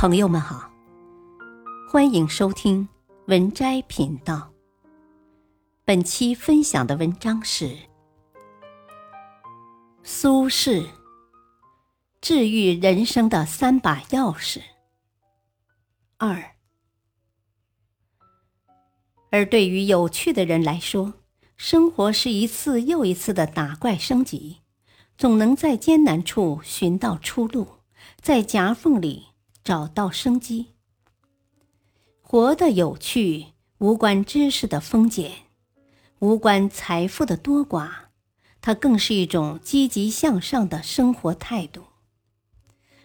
朋友们好，欢迎收听文摘频道。本期分享的文章是苏轼治愈人生的三把钥匙二。而对于有趣的人来说，生活是一次又一次的打怪升级，总能在艰难处寻到出路，在夹缝里。找到生机，活得有趣，无关知识的丰俭，无关财富的多寡，它更是一种积极向上的生活态度，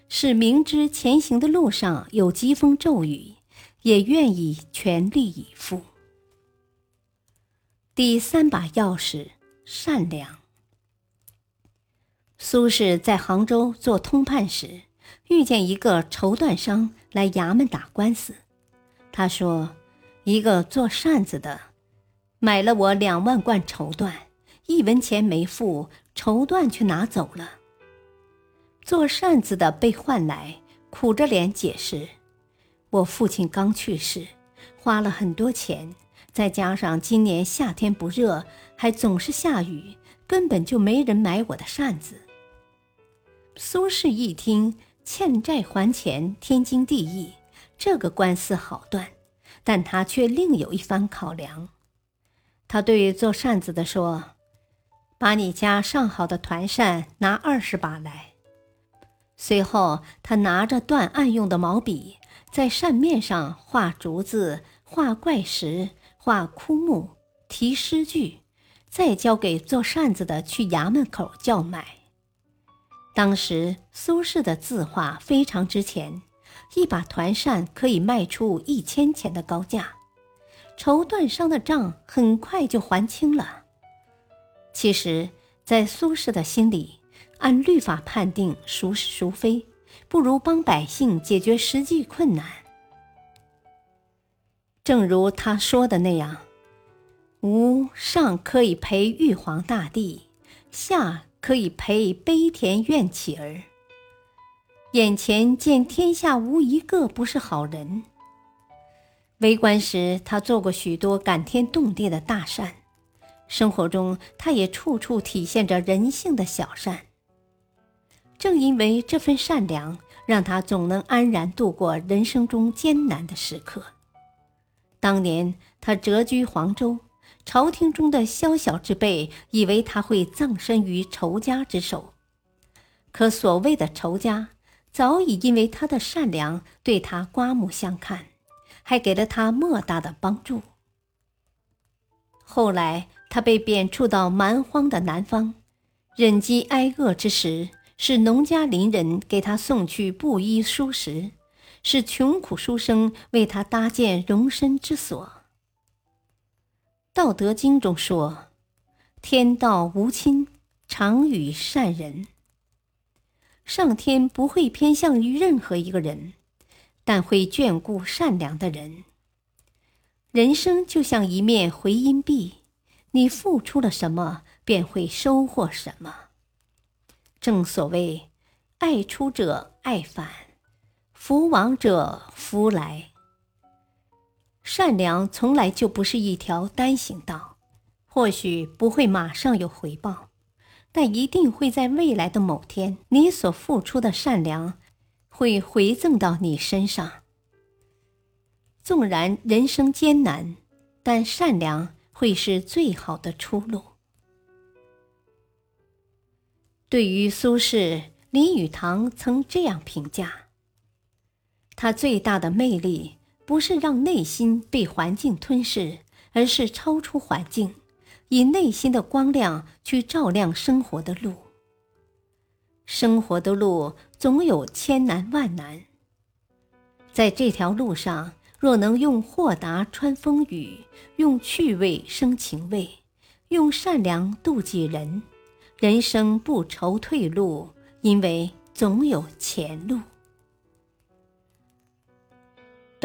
是明知前行的路上有疾风骤雨，也愿意全力以赴。第三把钥匙：善良。苏轼在杭州做通判时。遇见一个绸缎商来衙门打官司，他说：“一个做扇子的买了我两万贯绸缎，一文钱没付，绸缎却拿走了。”做扇子的被唤来，苦着脸解释：“我父亲刚去世，花了很多钱，再加上今年夏天不热，还总是下雨，根本就没人买我的扇子。”苏轼一听。欠债还钱，天经地义，这个官司好断。但他却另有一番考量。他对做扇子的说：“把你家上好的团扇拿二十把来。”随后，他拿着断案用的毛笔，在扇面上画竹子、画怪石、画枯木，题诗句，再交给做扇子的去衙门口叫卖。当时苏轼的字画非常值钱，一把团扇可以卖出一千钱的高价，绸缎商的账很快就还清了。其实，在苏轼的心里，按律法判定孰是孰非，不如帮百姓解决实际困难。正如他说的那样：“吾上可以陪玉皇大帝，下。”可以陪悲田院乞儿。眼前见天下无一个不是好人。为官时，他做过许多感天动地的大善；生活中，他也处处体现着人性的小善。正因为这份善良，让他总能安然度过人生中艰难的时刻。当年，他谪居黄州。朝廷中的宵小之辈以为他会葬身于仇家之手，可所谓的仇家早已因为他的善良对他刮目相看，还给了他莫大的帮助。后来他被贬黜到蛮荒的南方，忍饥挨饿之时，是农家邻人给他送去布衣书食，是穷苦书生为他搭建容身之所。道德经中说：“天道无亲，常与善人。”上天不会偏向于任何一个人，但会眷顾善良的人。人生就像一面回音壁，你付出了什么，便会收获什么。正所谓：“爱出者爱返，福往者福来。”善良从来就不是一条单行道，或许不会马上有回报，但一定会在未来的某天，你所付出的善良会回赠到你身上。纵然人生艰难，但善良会是最好的出路。对于苏轼，林语堂曾这样评价：他最大的魅力。不是让内心被环境吞噬，而是超出环境，以内心的光亮去照亮生活的路。生活的路总有千难万难，在这条路上，若能用豁达穿风雨，用趣味生情味，用善良渡己人，人生不愁退路，因为总有前路。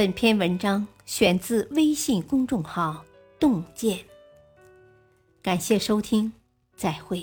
本篇文章选自微信公众号“洞见”，感谢收听，再会。